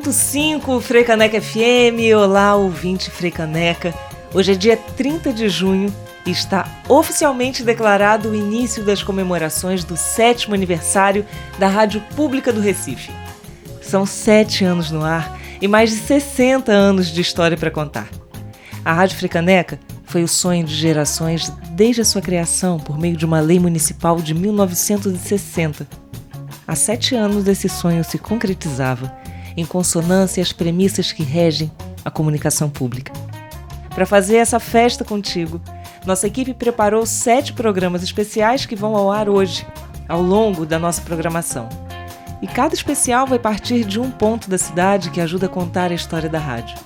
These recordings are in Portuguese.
101.5 Freicaneca FM. Olá, ouvinte Freicaneca. Hoje é dia 30 de junho e está oficialmente declarado o início das comemorações do sétimo aniversário da Rádio Pública do Recife. São sete anos no ar e mais de 60 anos de história para contar. A Rádio Freicaneca foi o sonho de gerações desde a sua criação por meio de uma lei municipal de 1960. Há sete anos esse sonho se concretizava em consonância às premissas que regem a comunicação pública. Para fazer essa festa contigo, nossa equipe preparou sete programas especiais que vão ao ar hoje, ao longo da nossa programação. E cada especial vai partir de um ponto da cidade que ajuda a contar a história da rádio.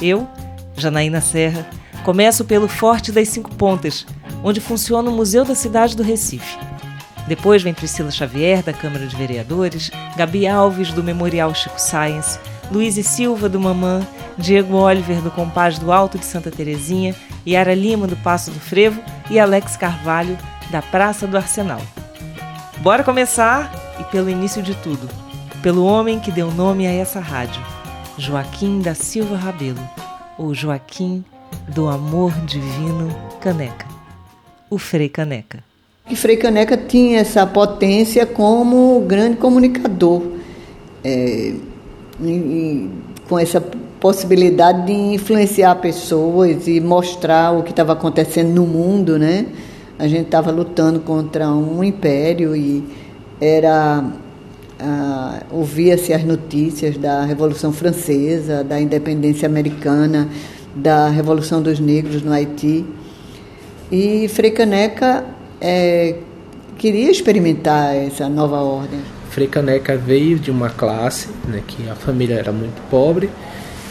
Eu, Janaína Serra, começo pelo Forte das Cinco Pontas, onde funciona o Museu da Cidade do Recife. Depois vem Priscila Xavier, da Câmara de Vereadores, Gabi Alves, do Memorial Chico Science, Luiz e Silva, do Mamã, Diego Oliver, do Compás do Alto de Santa Terezinha, Yara Lima, do Passo do Frevo e Alex Carvalho, da Praça do Arsenal. Bora começar? E pelo início de tudo, pelo homem que deu nome a essa rádio, Joaquim da Silva Rabelo, ou Joaquim do Amor Divino Caneca, o Frei Caneca. E Frei Caneca tinha essa potência como grande comunicador, é, e, e, com essa possibilidade de influenciar pessoas e mostrar o que estava acontecendo no mundo, né? A gente estava lutando contra um império e era ouvia-se as notícias da Revolução Francesa, da independência americana, da Revolução dos Negros no Haiti. E Frei Caneca é, queria experimentar essa nova ordem. Frei Caneca veio de uma classe, né, que a família era muito pobre,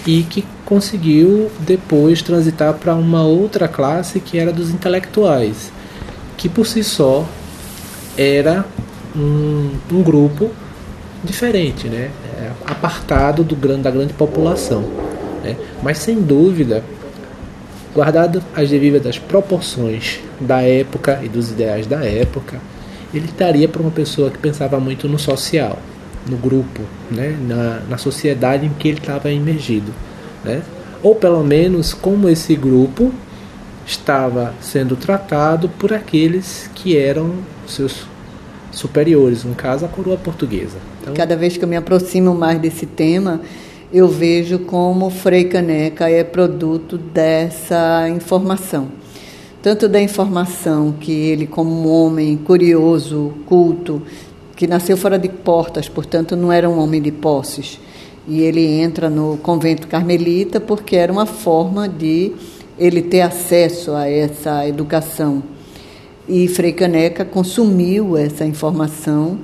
e que conseguiu depois transitar para uma outra classe que era dos intelectuais, que por si só era um, um grupo diferente, né, é, apartado do, da grande população. Né, mas sem dúvida Guardado as devidas proporções da época e dos ideais da época, ele estaria para uma pessoa que pensava muito no social, no grupo, né? na, na sociedade em que ele estava imergido. Né? Ou pelo menos como esse grupo estava sendo tratado por aqueles que eram seus superiores, no caso a coroa portuguesa. Então, Cada vez que eu me aproximo mais desse tema, eu vejo como Frei Caneca é produto dessa informação. Tanto da informação que ele, como um homem curioso, culto, que nasceu fora de portas, portanto não era um homem de posses. E ele entra no convento carmelita porque era uma forma de ele ter acesso a essa educação. E Frei Caneca consumiu essa informação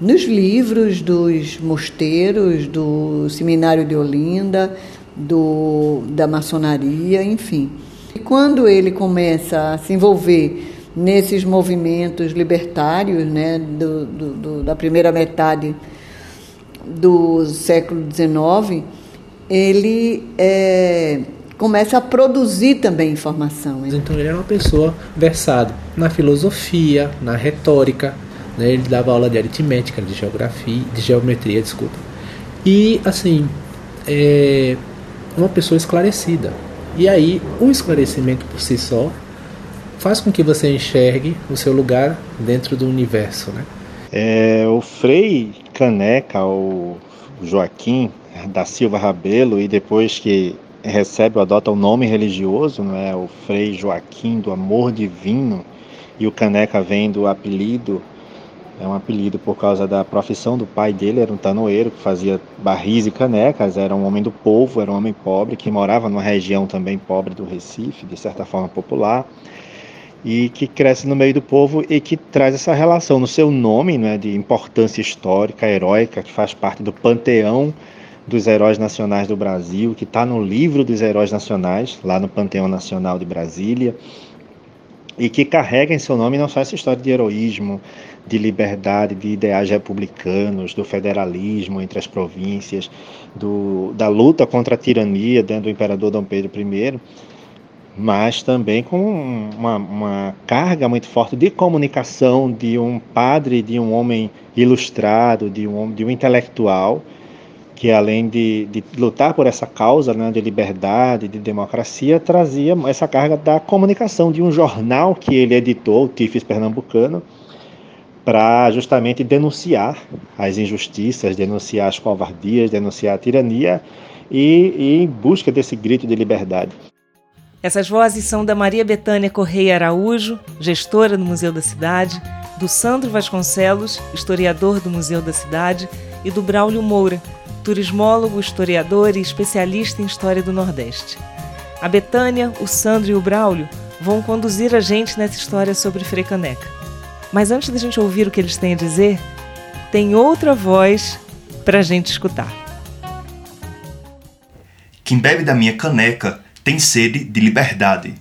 nos livros dos mosteiros, do Seminário de Olinda, do, da maçonaria, enfim. E quando ele começa a se envolver nesses movimentos libertários né, do, do, do, da primeira metade do século XIX, ele é, começa a produzir também informação. Então ele era uma pessoa versada na filosofia, na retórica, né? Ele dava aula de aritmética, de geografia, de geometria, desculpa. E assim, é uma pessoa esclarecida. E aí, o esclarecimento por si só faz com que você enxergue o seu lugar dentro do universo, né? É, o Frei Caneca, o Joaquim da Silva Rabelo, e depois que recebe ou adota o um nome religioso, não é? o Frei Joaquim do Amor Divino, e o Caneca vem do apelido é um apelido por causa da profissão do pai dele, era um tanoeiro que fazia barris e canecas, era um homem do povo, era um homem pobre, que morava numa região também pobre do Recife, de certa forma popular, e que cresce no meio do povo e que traz essa relação no seu nome, né, de importância histórica, heróica, que faz parte do panteão dos heróis nacionais do Brasil, que está no livro dos heróis nacionais, lá no Panteão Nacional de Brasília, e que carrega em seu nome não só essa história de heroísmo, de liberdade, de ideais republicanos, do federalismo entre as províncias, do, da luta contra a tirania dentro do imperador Dom Pedro I, mas também com uma, uma carga muito forte de comunicação de um padre, de um homem ilustrado, de um, de um intelectual que além de, de, lutar por essa causa né, de liberdade, de democracia, trazia essa carga da comunicação de um jornal que ele editou, o Tifes Pernambucano, para justamente denunciar as injustiças, denunciar as covardias, denunciar a tirania e, e em busca desse grito de liberdade. Essas vozes são da Maria Betânia Correia Araújo, gestora do Museu da Cidade, do Sandro Vasconcelos, historiador do Museu da Cidade, e do Braulio Moura, turismólogo, historiador e especialista em história do Nordeste. A Betânia, o Sandro e o Braulio vão conduzir a gente nessa história sobre Frei Caneca. Mas antes da gente ouvir o que eles têm a dizer, tem outra voz para a gente escutar. Quem bebe da minha caneca tem sede de liberdade.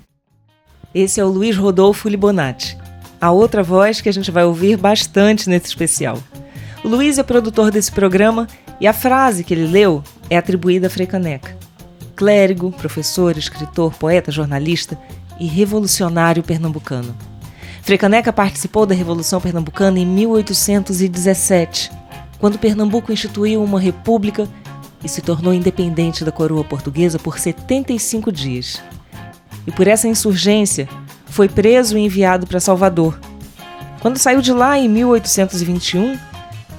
Esse é o Luiz Rodolfo Libonati, a outra voz que a gente vai ouvir bastante nesse especial. O Luiz é produtor desse programa e a frase que ele leu é atribuída a Frei Caneca. Clérigo, professor, escritor, poeta, jornalista e revolucionário pernambucano. Frei Caneca participou da Revolução Pernambucana em 1817, quando Pernambuco instituiu uma república e se tornou independente da coroa portuguesa por 75 dias. E por essa insurgência, foi preso e enviado para Salvador. Quando saiu de lá em 1821,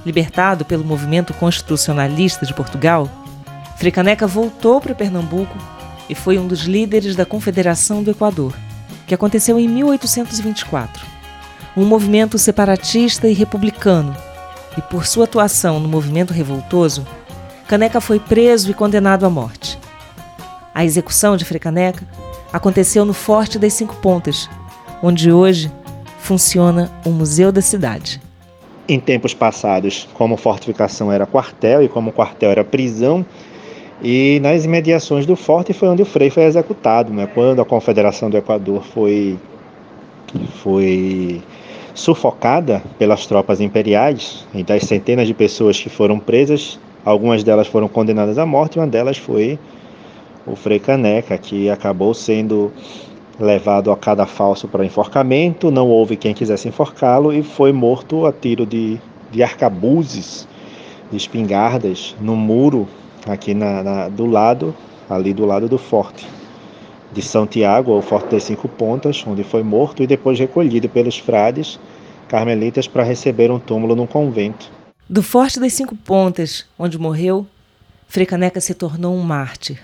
libertado pelo movimento constitucionalista de Portugal, Frei Caneca voltou para Pernambuco e foi um dos líderes da Confederação do Equador, que aconteceu em 1824. Um movimento separatista e republicano, e por sua atuação no movimento revoltoso, Caneca foi preso e condenado à morte. A execução de Frei Caneca aconteceu no Forte das Cinco Pontas, onde hoje funciona o Museu da Cidade. Em tempos passados, como fortificação era quartel e como quartel era prisão, e nas imediações do forte foi onde o Frei foi executado, né? quando a Confederação do Equador foi, foi sufocada pelas tropas imperiais, e das centenas de pessoas que foram presas, algumas delas foram condenadas à morte, uma delas foi o Frei Caneca, que acabou sendo levado a cada falso para enforcamento, não houve quem quisesse enforcá-lo e foi morto a tiro de, de arcabuzes, de espingardas, no muro aqui na, na, do lado, ali do lado do forte de Santiago, o Forte das Cinco Pontas, onde foi morto e depois recolhido pelos frades carmelitas para receber um túmulo num convento. Do Forte das Cinco Pontas, onde morreu, Frei Caneca se tornou um mártir.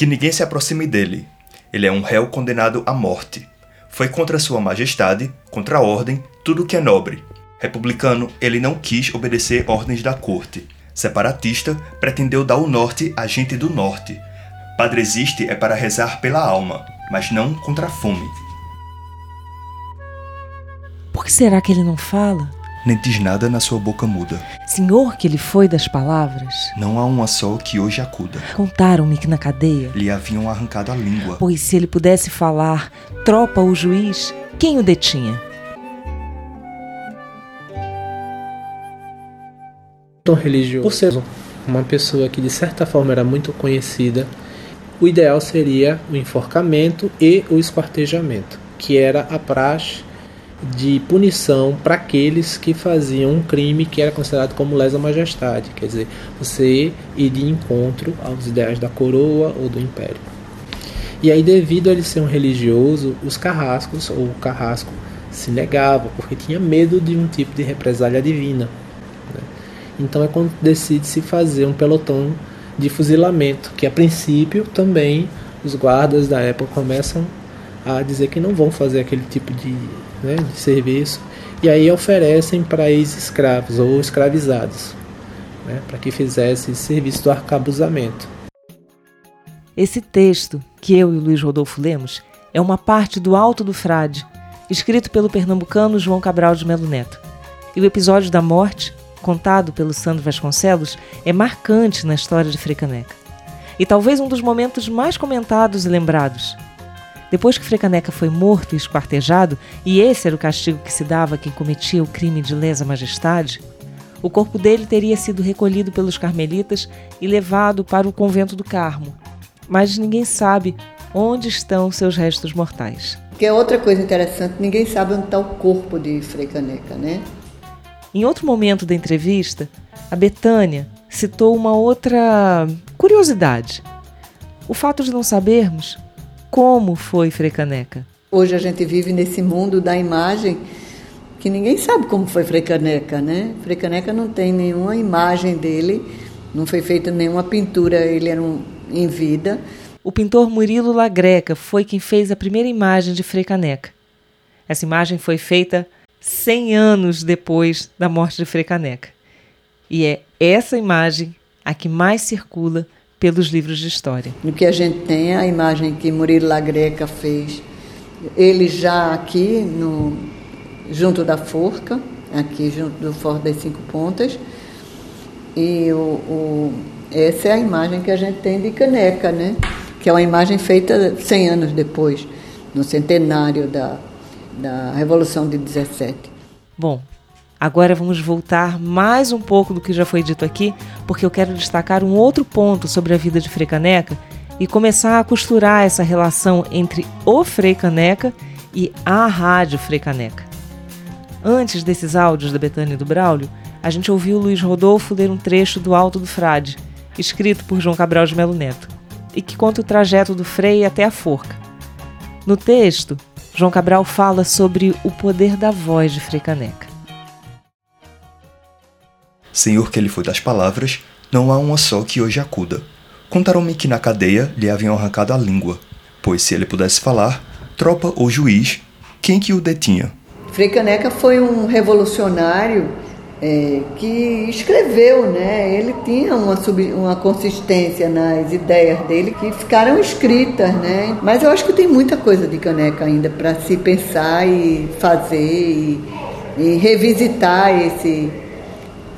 Que ninguém se aproxime dele. Ele é um réu condenado à morte. Foi contra Sua Majestade, contra a ordem, tudo que é nobre. Republicano, ele não quis obedecer ordens da corte. Separatista, pretendeu dar o norte a gente do norte. Padre existe é para rezar pela alma, mas não contra a fome. Por que será que ele não fala? Nem diz nada na sua boca muda. Senhor, que ele foi das palavras. Não há uma só que hoje acuda. Contaram-me que na cadeia lhe haviam arrancado a língua. Pois se ele pudesse falar, tropa o juiz, quem o detinha? Tom religioso, por ser uma pessoa que de certa forma era muito conhecida, o ideal seria o enforcamento e o esquartejamento, que era a praxe de punição para aqueles que faziam um crime que era considerado como lesa majestade, quer dizer, você ir de encontro aos ideais da coroa ou do império. E aí, devido a ele ser um religioso, os carrascos ou o carrasco se negava, porque tinha medo de um tipo de represália divina. Né? Então é quando decide se fazer um pelotão de fuzilamento, que a princípio também os guardas da época começam a dizer que não vão fazer aquele tipo de né, de serviço, e aí oferecem para ex-escravos ou escravizados, né, para que fizessem serviço do arcabuzamento. Esse texto, que eu e o Luiz Rodolfo lemos, é uma parte do Alto do Frade, escrito pelo pernambucano João Cabral de Melo Neto. E o episódio da morte, contado pelo Sandro Vasconcelos, é marcante na história de Frecaneca. E talvez um dos momentos mais comentados e lembrados, depois que Frecaneca foi morto e esquartejado, e esse era o castigo que se dava a quem cometia o crime de lesa majestade, o corpo dele teria sido recolhido pelos carmelitas e levado para o convento do Carmo. Mas ninguém sabe onde estão seus restos mortais. Que é outra coisa interessante, ninguém sabe onde está o corpo de Frei Caneca, né? Em outro momento da entrevista, a Betânia citou uma outra curiosidade. O fato de não sabermos como foi Frei Caneca. Hoje a gente vive nesse mundo da imagem que ninguém sabe como foi Frei Caneca, né? Frei Caneca não tem nenhuma imagem dele, não foi feita nenhuma pintura, ele era um, em vida. O pintor Murilo Lagreca foi quem fez a primeira imagem de Frei Caneca. Essa imagem foi feita 100 anos depois da morte de Frei Caneca. E é essa imagem a que mais circula pelos livros de história. No que a gente tem, a imagem que Murilo Lagreca fez, ele já aqui no, junto da forca, aqui junto do Forte das Cinco Pontas, e o, o, essa é a imagem que a gente tem de Caneca, né? que é uma imagem feita 100 anos depois, no centenário da, da Revolução de 17. Bom, agora vamos voltar mais um pouco do que já foi dito aqui, porque eu quero destacar um outro ponto sobre a vida de Frei Caneca e começar a costurar essa relação entre o Frei Caneca e a Rádio Frei Caneca. Antes desses áudios da Betânia e do Braulio, a gente ouviu Luiz Rodolfo ler um trecho do Alto do Frade, escrito por João Cabral de Melo Neto, e que conta o trajeto do Frei até a forca. No texto, João Cabral fala sobre o poder da voz de Frei Caneca. Senhor que ele foi das palavras, não há uma só que hoje acuda. Contaram-me que na cadeia lhe haviam arrancado a língua, pois se ele pudesse falar, tropa ou juiz, quem que o detinha? Frei Caneca foi um revolucionário é, que escreveu, né? Ele tinha uma, sub, uma consistência nas ideias dele que ficaram escritas, né? Mas eu acho que tem muita coisa de Caneca ainda para se pensar e fazer e, e revisitar esse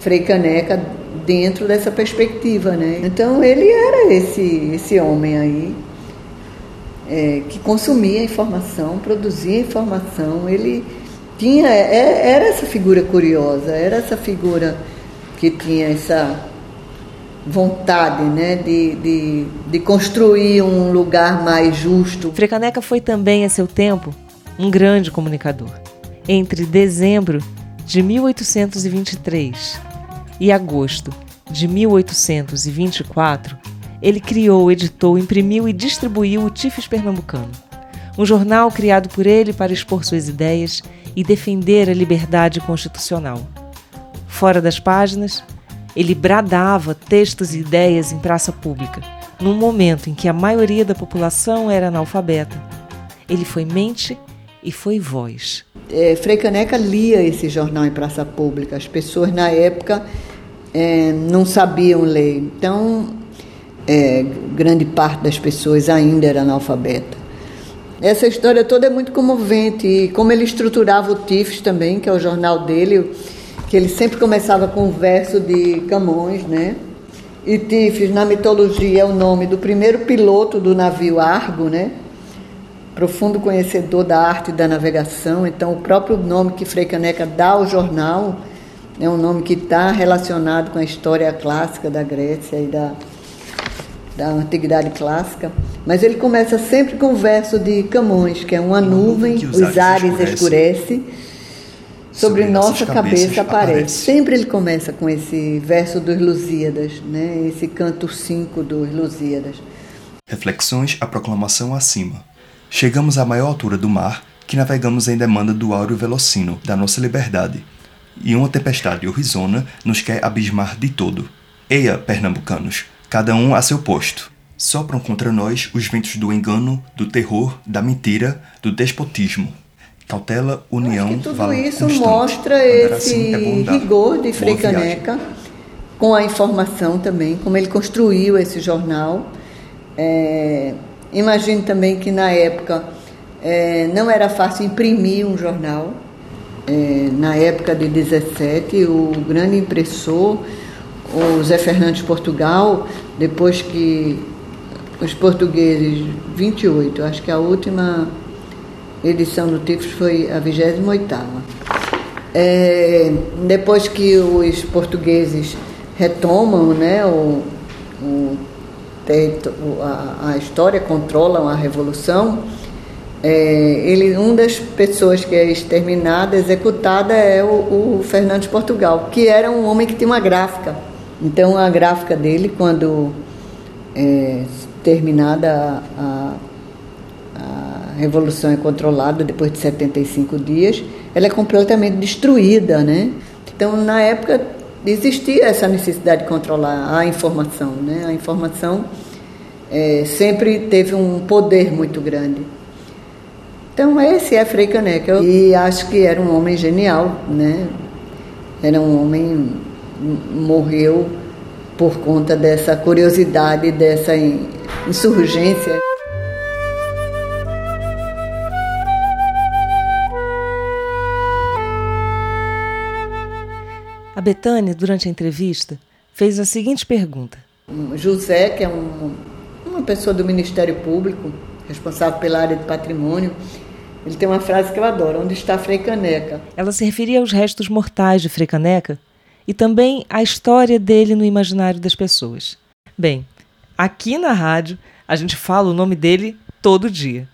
Frei Caneca dentro dessa perspectiva, né? Então ele era esse esse homem aí é, que consumia informação, produzia informação, ele tinha é, era essa figura curiosa, era essa figura que tinha essa vontade né, de, de, de construir um lugar mais justo. Frecaneca foi também, a seu tempo, um grande comunicador. Entre dezembro de 1823 e agosto de 1824, ele criou, editou, imprimiu e distribuiu o Tifes Pernambucano, um jornal criado por ele para expor suas ideias e defender a liberdade constitucional. Fora das páginas, ele bradava textos e ideias em praça pública, num momento em que a maioria da população era analfabeta. Ele foi mente e foi voz. É, Frei Caneca lia esse jornal em praça pública. As pessoas na época é, não sabiam ler, então é, grande parte das pessoas ainda era analfabeta. Essa história toda é muito comovente e como ele estruturava o Tifes também, que é o jornal dele, que ele sempre começava com um verso de Camões, né? E Tifes, na mitologia, é o nome do primeiro piloto do navio Argo, né? Profundo conhecedor da arte da navegação, então o próprio nome que Frei Caneca dá ao jornal é um nome que está relacionado com a história clássica da Grécia e da, da antiguidade clássica. Mas ele começa sempre com o verso de Camões, que é uma nuvem, os, os ares escurece, sobre, sobre nossa cabeça aparece. aparece. Sempre ele começa com esse verso dos Lusíadas, né? esse canto 5 dos Lusíadas. Reflexões à proclamação acima. Chegamos à maior altura do mar, que navegamos em demanda do áureo velocino, da nossa liberdade. E uma tempestade horizona nos quer abismar de todo. Eia, pernambucanos, cada um a seu posto sopram contra nós os ventos do engano, do terror, da mentira, do despotismo. Cautela, união, tudo valor isso constante. mostra Andar esse assim é rigor de Frei Caneca, com a informação também, como ele construiu esse jornal. É, imagino também que na época é, não era fácil imprimir um jornal. É, na época de 17, o grande impressor, o Zé Fernandes Portugal, depois que os portugueses 28, acho que a última edição do Tifos foi a 28 é, depois que os portugueses retomam né, o, o, a, a história controlam a revolução, é, ele, uma das pessoas que é exterminada, executada, é o, o Fernando de Portugal, que era um homem que tinha uma gráfica. Então, a gráfica dele, quando é, terminada a, a, Revolução é controlada, depois de 75 dias, ela é completamente destruída, né? Então, na época, existia essa necessidade de controlar a informação, né? A informação é, sempre teve um poder muito grande. Então, esse é Frei Caneca. E acho que era um homem genial, né? Era um homem morreu por conta dessa curiosidade, dessa insurgência. A Betânia, durante a entrevista, fez a seguinte pergunta. José, que é um, uma pessoa do Ministério Público, responsável pela área de patrimônio, ele tem uma frase que eu adoro: Onde está Frei Caneca? Ela se referia aos restos mortais de Frei Caneca e também à história dele no imaginário das pessoas. Bem, aqui na rádio a gente fala o nome dele todo dia.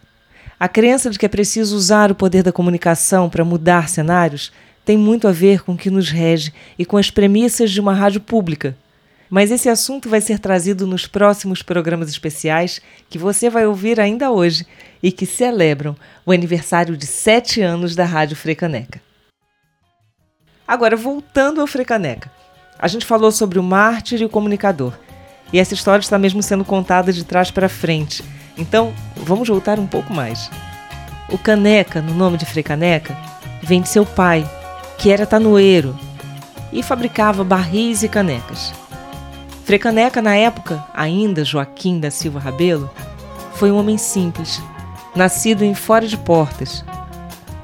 A crença de que é preciso usar o poder da comunicação para mudar cenários tem muito a ver com o que nos rege e com as premissas de uma rádio pública. Mas esse assunto vai ser trazido nos próximos programas especiais que você vai ouvir ainda hoje e que celebram o aniversário de sete anos da Rádio Frecaneca. Agora, voltando ao Frecaneca. A gente falou sobre o mártir e o comunicador. E essa história está mesmo sendo contada de trás para frente. Então, vamos voltar um pouco mais. O Caneca, no nome de Frei Caneca, vem de seu pai, que era tanoeiro e fabricava barris e canecas. Frei Caneca, na época, ainda Joaquim da Silva Rabelo, foi um homem simples, nascido em Fora de Portas,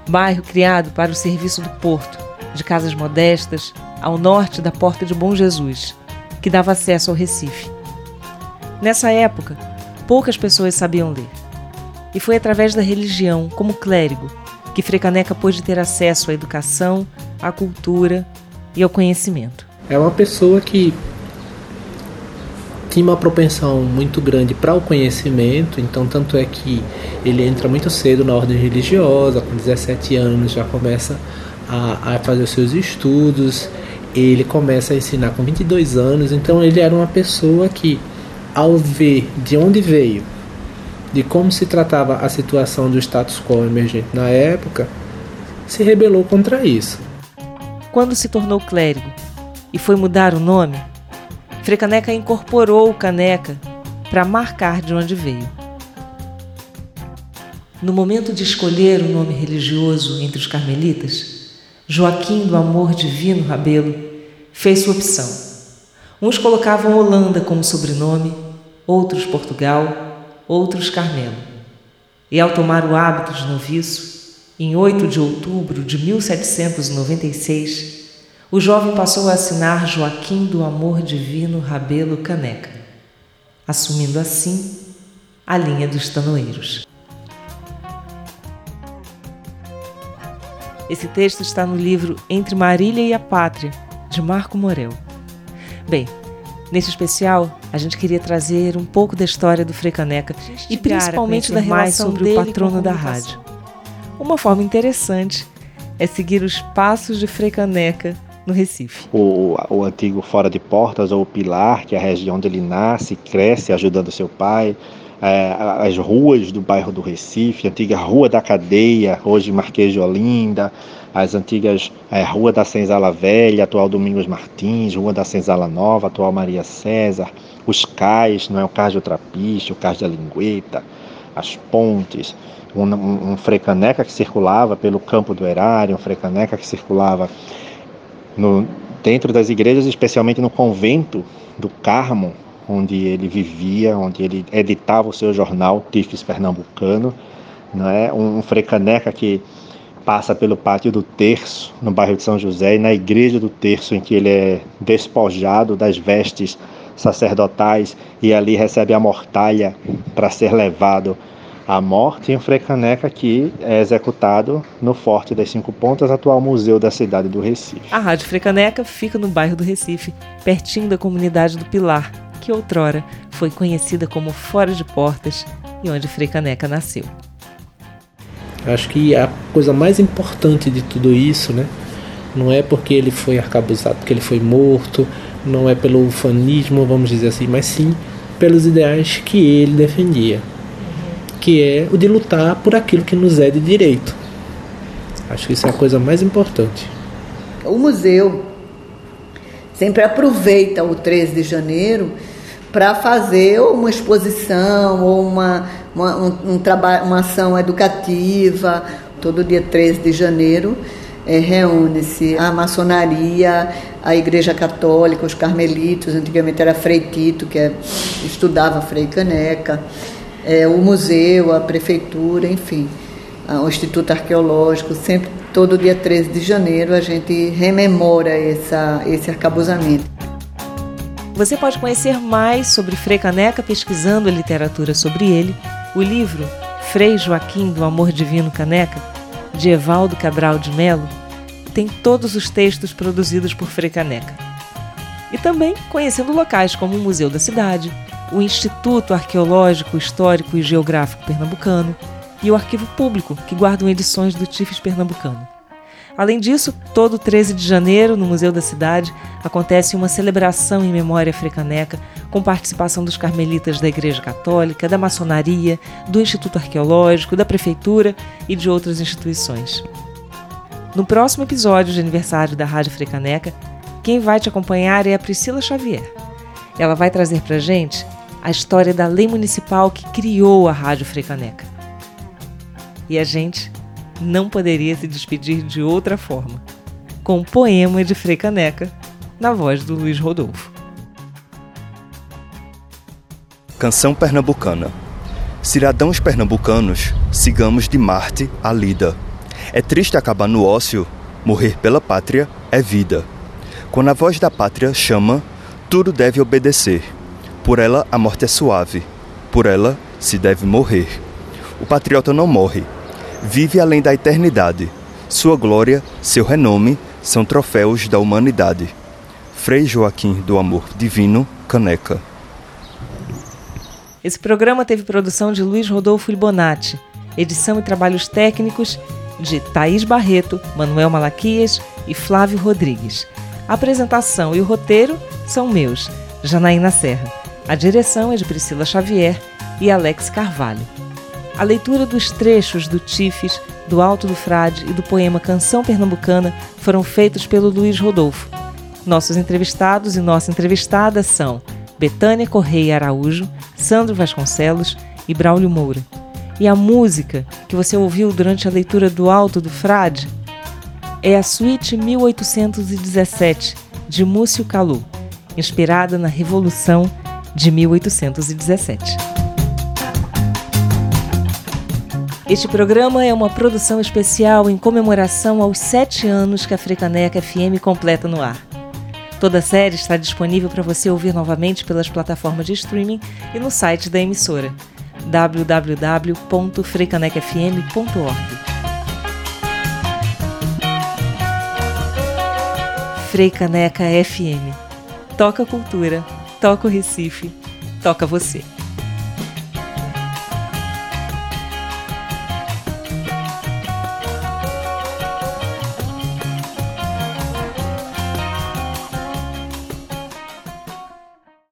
bairro criado para o serviço do porto, de casas modestas, ao norte da Porta de Bom Jesus, que dava acesso ao Recife. Nessa época, poucas pessoas sabiam ler. E foi através da religião, como clérigo, que Frei Caneca pôde ter acesso à educação, à cultura e ao conhecimento. É uma pessoa que tinha uma propensão muito grande para o conhecimento, então tanto é que ele entra muito cedo na ordem religiosa, com 17 anos já começa a, a fazer os seus estudos, ele começa a ensinar com 22 anos, então ele era uma pessoa que ao ver de onde veio de como se tratava a situação do status quo emergente na época, se rebelou contra isso. Quando se tornou clérigo e foi mudar o nome, Frecaneca incorporou o Caneca para marcar de onde veio. No momento de escolher o nome religioso entre os carmelitas, Joaquim do Amor Divino Rabelo fez sua opção. Uns colocavam Holanda como sobrenome, outros Portugal, outros Carmelo. E ao tomar o hábito de noviço, em 8 de outubro de 1796, o jovem passou a assinar Joaquim do Amor Divino Rabelo Caneca, assumindo assim a linha dos tanoeiros. Esse texto está no livro Entre Marília e a Pátria, de Marco Morel. Bem, Nesse especial, a gente queria trazer um pouco da história do Frei Caneca e principalmente da relação sobre o patrono da rádio. Uma forma interessante é seguir os passos de Frei Caneca no Recife. O, o antigo Fora de Portas, ou o Pilar, que é a região onde ele nasce, cresce ajudando seu pai, é, as ruas do bairro do Recife, a antiga Rua da Cadeia, hoje Marquês de Olinda, as antigas é, Rua da Senzala Velha, atual Domingos Martins, Rua da Senzala Nova, atual Maria César, os cais, não é? O cais de Trapiche, o cais da Lingueta, as pontes, um, um, um frecaneca que circulava pelo campo do erário, um frecaneca que circulava no, dentro das igrejas, especialmente no convento do Carmo, onde ele vivia, onde ele editava o seu jornal Tifes Pernambucano, não é? Um, frecaneca que passa pelo pátio do Terço, no bairro de São José, e na igreja do Terço, em que ele é despojado das vestes sacerdotais e ali recebe a mortalha para ser levado à morte, e um frecaneca que é executado no Forte das Cinco Pontas, atual museu da cidade do Recife. A Rádio Frecaneca fica no bairro do Recife, pertinho da comunidade do Pilar, que outrora foi conhecida como Fora de Portas e onde Frei Caneca nasceu. Acho que a coisa mais importante de tudo isso, né, não é porque ele foi arcabuzado, porque ele foi morto, não é pelo ufanismo, vamos dizer assim, mas sim pelos ideais que ele defendia, que é o de lutar por aquilo que nos é de direito. Acho que isso é a coisa mais importante. O museu sempre aproveita o 13 de janeiro para fazer uma exposição ou uma, uma, um, um uma ação educativa. Todo dia 13 de janeiro é, reúne-se a maçonaria, a Igreja Católica, os carmelitos, antigamente era Frei Tito, que é, estudava Frei Caneca, é, o museu, a prefeitura, enfim, o Instituto Arqueológico, sempre todo dia 13 de janeiro a gente rememora essa, esse arcabuzamento. Você pode conhecer mais sobre Frei Caneca pesquisando a literatura sobre ele. O livro Frei Joaquim do Amor Divino Caneca, de Evaldo Cabral de Melo, tem todos os textos produzidos por Frei Caneca. E também conhecendo locais como o Museu da Cidade, o Instituto Arqueológico, Histórico e Geográfico Pernambucano e o Arquivo Público, que guardam edições do Tifes Pernambucano. Além disso, todo 13 de janeiro, no Museu da Cidade, acontece uma celebração em memória africaneca, com participação dos carmelitas da Igreja Católica, da maçonaria, do Instituto Arqueológico, da Prefeitura e de outras instituições. No próximo episódio de aniversário da Rádio Frecaneca, quem vai te acompanhar é a Priscila Xavier. Ela vai trazer pra gente a história da lei municipal que criou a Rádio Frecaneca. E a gente não poderia se despedir de outra forma, com um poema de Frei Caneca, na voz do Luiz Rodolfo. Canção Pernambucana Cidadãos pernambucanos, sigamos de Marte a Lida. É triste acabar no ócio, morrer pela pátria é vida. Quando a voz da pátria chama, tudo deve obedecer. Por ela a morte é suave, por ela se deve morrer. O patriota não morre, vive além da eternidade. Sua glória, seu renome são troféus da humanidade. Frei Joaquim do Amor Divino, Caneca. Esse programa teve produção de Luiz Rodolfo Libonati, edição e trabalhos técnicos de Thaís Barreto, Manuel Malaquias e Flávio Rodrigues. A apresentação e o roteiro são meus, Janaína Serra. A direção é de Priscila Xavier e Alex Carvalho. A leitura dos trechos do Tifes, do Alto do Frade e do poema Canção Pernambucana foram feitos pelo Luiz Rodolfo. Nossos entrevistados e nossa entrevistada são Betânia Correia Araújo, Sandro Vasconcelos e Braulio Moura. E a música que você ouviu durante a leitura do Alto do Frade é a Suíte 1817, de Múcio Calu, inspirada na Revolução de 1817. Este programa é uma produção especial em comemoração aos sete anos que a Frecaneca FM completa no ar. Toda a série está disponível para você ouvir novamente pelas plataformas de streaming e no site da emissora www.frecanecfm.org. Freicaneca FM. Toca cultura, toca o Recife, toca você.